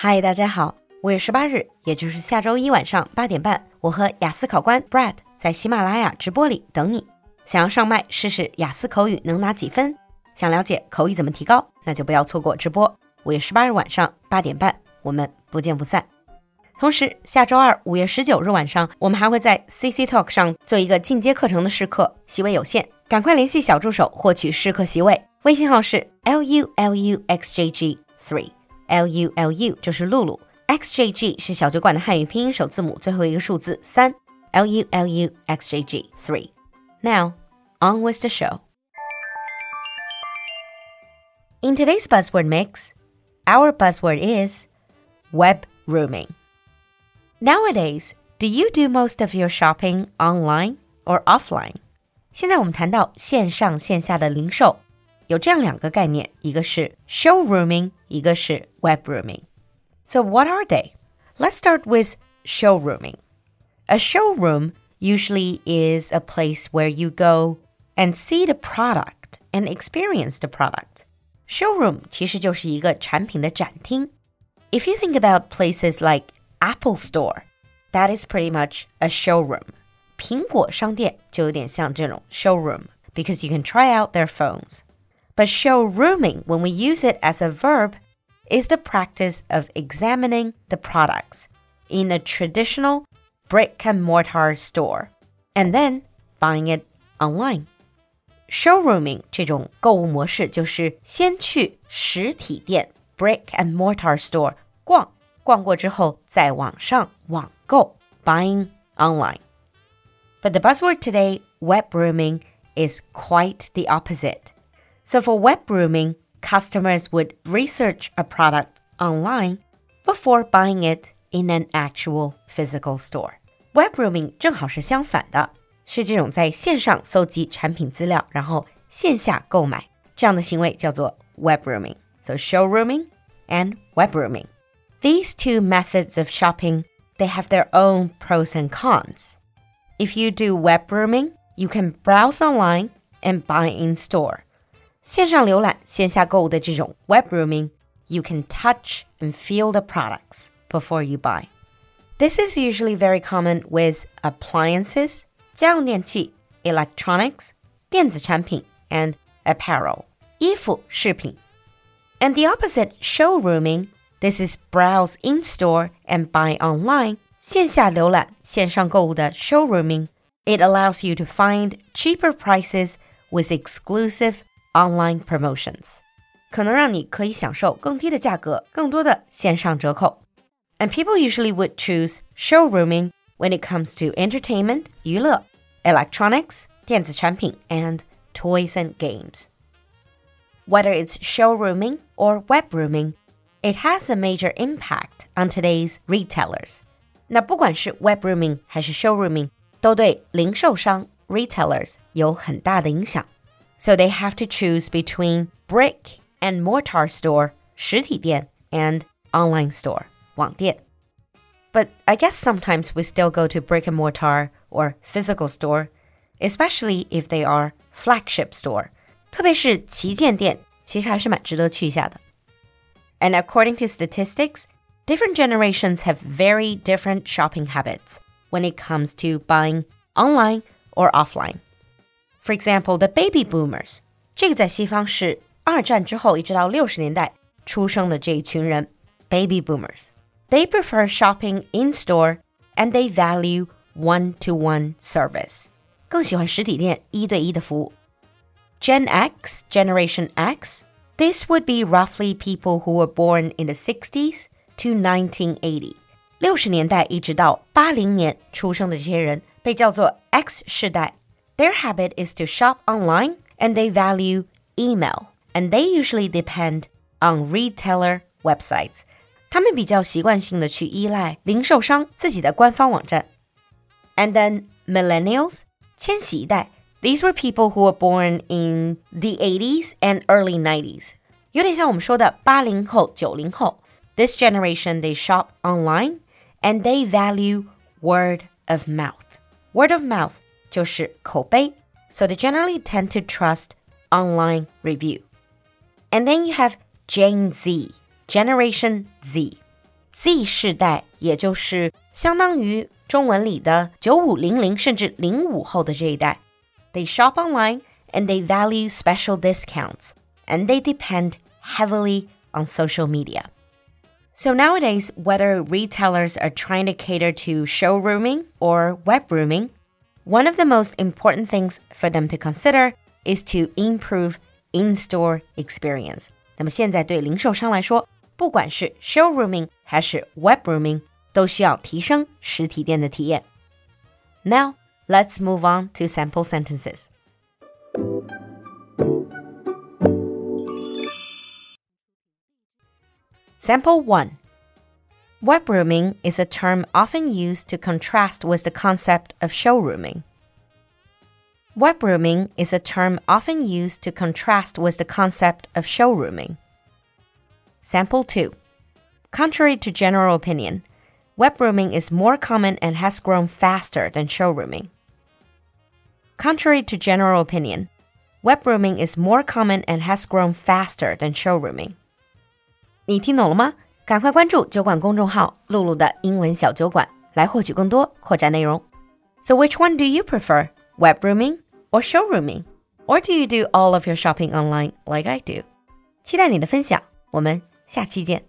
嗨，大家好！五月十八日，也就是下周一晚上八点半，我和雅思考官 Brad 在喜马拉雅直播里等你。想要上麦试试雅思口语能拿几分？想了解口语怎么提高？那就不要错过直播。五月十八日晚上八点半，我们不见不散。同时，下周二五月十九日晚上，我们还会在 CC Talk 上做一个进阶课程的试课，席位有限，赶快联系小助手获取试课席位。微信号是 l u l u x j g three。L U L U 就是露露，X J G 是小酒馆的汉语拼音首字母最后一个数字三，L U L U X J G three. Now on with the show. In today's buzzword mix, our buzzword is web rooming. Nowadays, do you do most of your shopping online or offline? 现在我们谈到线上线下的零售。 有这样两个概念，一个是 showrooming，一个是 webrooming。So what are they? Let's start with showrooming. A showroom usually is a place where you go and see the product and experience the product. Showroom 其实就是一个产品的展厅。If you think about places like Apple Store, that is pretty much a showroom. 苹果商店就有点像这种 showroom because you can try out their phones. But showrooming, when we use it as a verb, is the practice of examining the products in a traditional brick and mortar store and then buying it online. Showrooming 这种购物模式就是先去实体店 brick and mortar store 逛，逛过之后在网上网购 buying online. But the buzzword today, web rooming, is quite the opposite. So for web rooming, customers would research a product online before buying it in an actual physical store. Web rooming 正好是相反的，是这种在线上搜集产品资料，然后线下购买这样的行为叫做 web rooming。So showrooming and web rooming. These two methods of shopping, they have their own pros and cons. If you do web rooming, you can browse online and buy in store. 线上浏览、线下购物的这种 web rooming, you can touch and feel the products before you buy. This is usually very common with appliances, 家用电器, electronics, 电子产品, and apparel, 衣服、饰品. And the opposite, showrooming, this is browse in store and buy online, 线下浏览、线上购物的 showrooming. It allows you to find cheaper prices with exclusive online promotions，可能让你可以享受更低的价格、更多的线上折扣。And people usually would choose showrooming when it comes to entertainment, 娱乐, electronics, 电子产品, and toys and games. Whether it's showrooming or webrooming, it has a major impact on today's retailers. 那不管是 webrooming 还是 showrooming，都对零售商 retailers 有很大的影响。 so they have to choose between brick and mortar store 实体店 and online store 网店. But I guess sometimes we still go to brick and mortar or physical store, especially if they are flagship store. 特别是旗舰店，其实还是蛮值得去一下的。And according to statistics, different generations have very different shopping habits when it comes to buying online or offline. For example, the baby boomers，这个在西方是二战之后一直到六十年代出生的这一群人，baby boomers。They prefer shopping in store and they value one-to-one service，更喜欢实体店一对一的服务。Gen X, Generation X, this would be roughly people who were born in the 60s to 1980. 六十年代一直到八零年出生的这些人被叫做 X 世代。 their habit is to shop online and they value email, and they usually depend on retailer websites. 他们比较习惯性的去依赖零售商自己的官方网站。And then millennials, 千禧一代, these were people who were born in the 80s and early 90s. 有点像我们说的八零后、九零后。This generation they shop online and they value word of mouth. Word of mouth 就是口碑，so they generally tend to trust online review. And then you have Gen Z, Generation Z. Z 世代，也就是相当于中文里的九五零零甚至零五后的这一代。They shop online and they value special discounts and they depend heavily on social media. So nowadays, whether retailers are trying to cater to showrooming or webrooming, one of the most important things for them to consider is to improve in-store experience. 那么现在对零售商来说，不管是 showrooming 还是 webrooming，都需要提升实体店的体验。Now let's move on to sample sentences. Sample 1 Webrooming is a term often used to contrast with the concept of showrooming. Webrooming is a term often used to contrast with the concept of showrooming. Sample 2. Contrary to general opinion, webrooming is more common and has grown faster than showrooming. Contrary to general opinion, webrooming is more common and has grown faster than showrooming. 你听懂了吗？ 赶快关注酒馆公众号“露露的英文小酒馆”来获取更多扩展内容。So which one do you prefer, web rooming or showrooming? Or do you do all of your shopping online like I do? 期待你的分享，我们下期见。